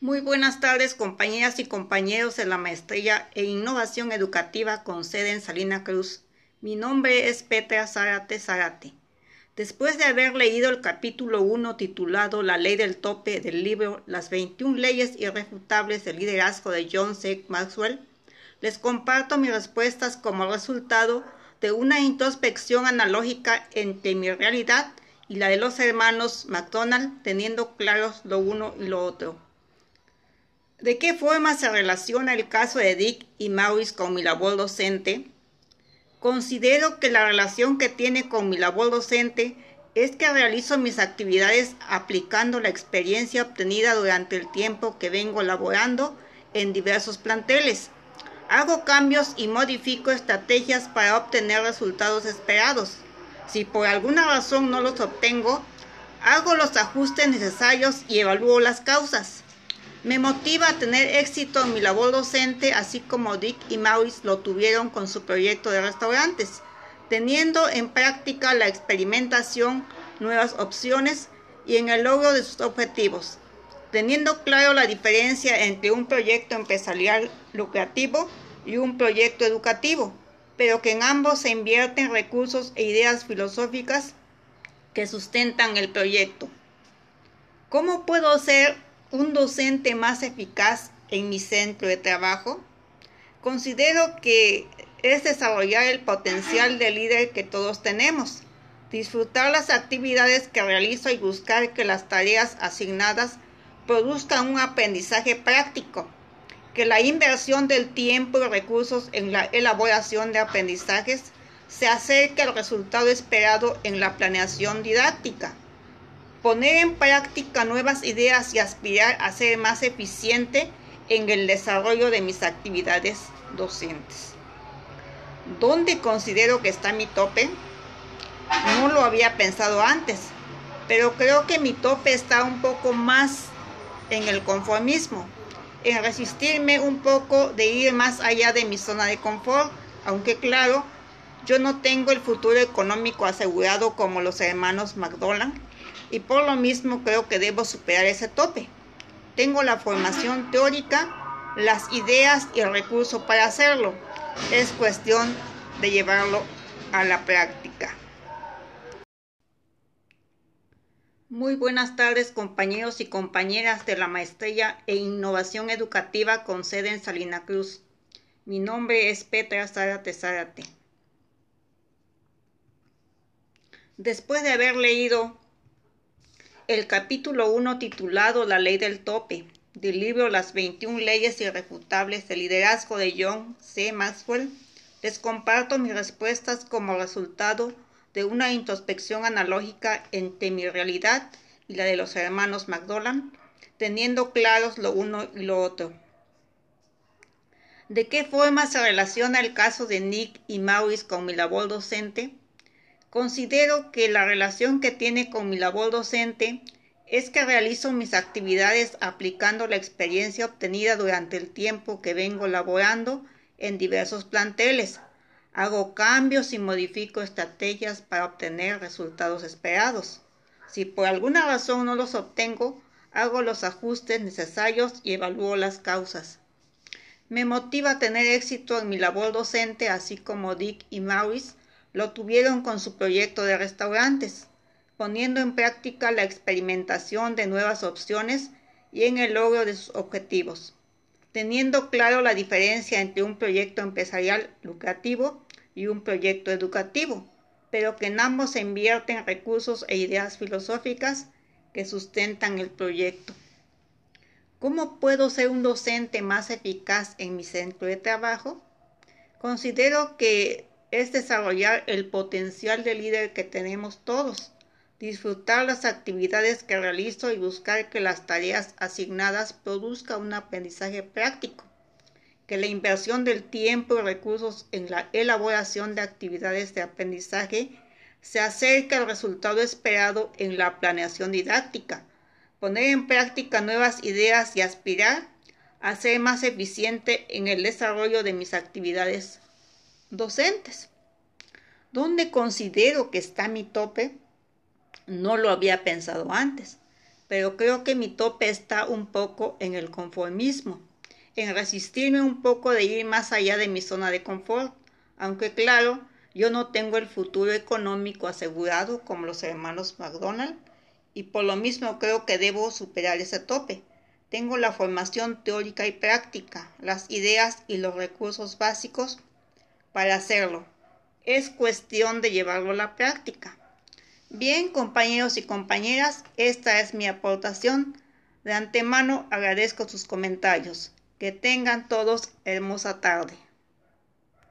Muy buenas tardes, compañeras y compañeros de la Maestría en Innovación Educativa con sede en Salina Cruz. Mi nombre es Petra Zárate Zárate. Después de haber leído el capítulo 1 titulado La ley del tope del libro Las 21 leyes irrefutables del liderazgo de John C. Maxwell, les comparto mis respuestas como resultado de una introspección analógica entre mi realidad y la de los hermanos McDonald, teniendo claros lo uno y lo otro. ¿De qué forma se relaciona el caso de Dick y Maurice con mi labor docente? Considero que la relación que tiene con mi labor docente es que realizo mis actividades aplicando la experiencia obtenida durante el tiempo que vengo laborando en diversos planteles. Hago cambios y modifico estrategias para obtener resultados esperados. Si por alguna razón no los obtengo, hago los ajustes necesarios y evalúo las causas. Me motiva a tener éxito en mi labor docente, así como Dick y Maurice lo tuvieron con su proyecto de restaurantes, teniendo en práctica la experimentación, nuevas opciones y en el logro de sus objetivos, teniendo claro la diferencia entre un proyecto empresarial lucrativo y un proyecto educativo, pero que en ambos se invierten recursos e ideas filosóficas que sustentan el proyecto. ¿Cómo puedo ser un docente más eficaz en mi centro de trabajo? Considero que es desarrollar el potencial de líder que todos tenemos, disfrutar las actividades que realizo y buscar que las tareas asignadas produzcan un aprendizaje práctico, que la inversión del tiempo y recursos en la elaboración de aprendizajes se acerque al resultado esperado en la planeación didáctica poner en práctica nuevas ideas y aspirar a ser más eficiente en el desarrollo de mis actividades docentes. ¿Dónde considero que está mi tope? No lo había pensado antes, pero creo que mi tope está un poco más en el conformismo, en resistirme un poco de ir más allá de mi zona de confort, aunque claro, yo no tengo el futuro económico asegurado como los hermanos McDonald y por lo mismo creo que debo superar ese tope. Tengo la formación teórica, las ideas y el recurso para hacerlo. Es cuestión de llevarlo a la práctica. Muy buenas tardes compañeros y compañeras de la Maestría e Innovación Educativa con sede en Salina Cruz. Mi nombre es Petra Zárate Zárate. Después de haber leído el capítulo 1 titulado La ley del tope del libro Las 21 leyes irrefutables del liderazgo de John C. Maxwell, les comparto mis respuestas como resultado de una introspección analógica entre mi realidad y la de los hermanos McDonald, teniendo claros lo uno y lo otro. ¿De qué forma se relaciona el caso de Nick y Maurice con mi labor docente? Considero que la relación que tiene con mi labor docente es que realizo mis actividades aplicando la experiencia obtenida durante el tiempo que vengo laborando en diversos planteles. Hago cambios y modifico estrategias para obtener resultados esperados. Si por alguna razón no los obtengo, hago los ajustes necesarios y evalúo las causas. Me motiva tener éxito en mi labor docente, así como Dick y Maurice lo tuvieron con su proyecto de restaurantes, poniendo en práctica la experimentación de nuevas opciones y en el logro de sus objetivos, teniendo claro la diferencia entre un proyecto empresarial lucrativo y un proyecto educativo, pero que en ambos se invierten recursos e ideas filosóficas que sustentan el proyecto. ¿Cómo puedo ser un docente más eficaz en mi centro de trabajo? Considero que es desarrollar el potencial de líder que tenemos todos, disfrutar las actividades que realizo y buscar que las tareas asignadas produzcan un aprendizaje práctico, que la inversión del tiempo y recursos en la elaboración de actividades de aprendizaje se acerque al resultado esperado en la planeación didáctica, poner en práctica nuevas ideas y aspirar a ser más eficiente en el desarrollo de mis actividades docentes. ¿Dónde considero que está mi tope? No lo había pensado antes, pero creo que mi tope está un poco en el conformismo, en resistirme un poco de ir más allá de mi zona de confort, aunque claro, yo no tengo el futuro económico asegurado como los hermanos McDonald y por lo mismo creo que debo superar ese tope. Tengo la formación teórica y práctica, las ideas y los recursos básicos para hacerlo. Es cuestión de llevarlo a la práctica. Bien, compañeros y compañeras, esta es mi aportación. De antemano agradezco sus comentarios. Que tengan todos hermosa tarde.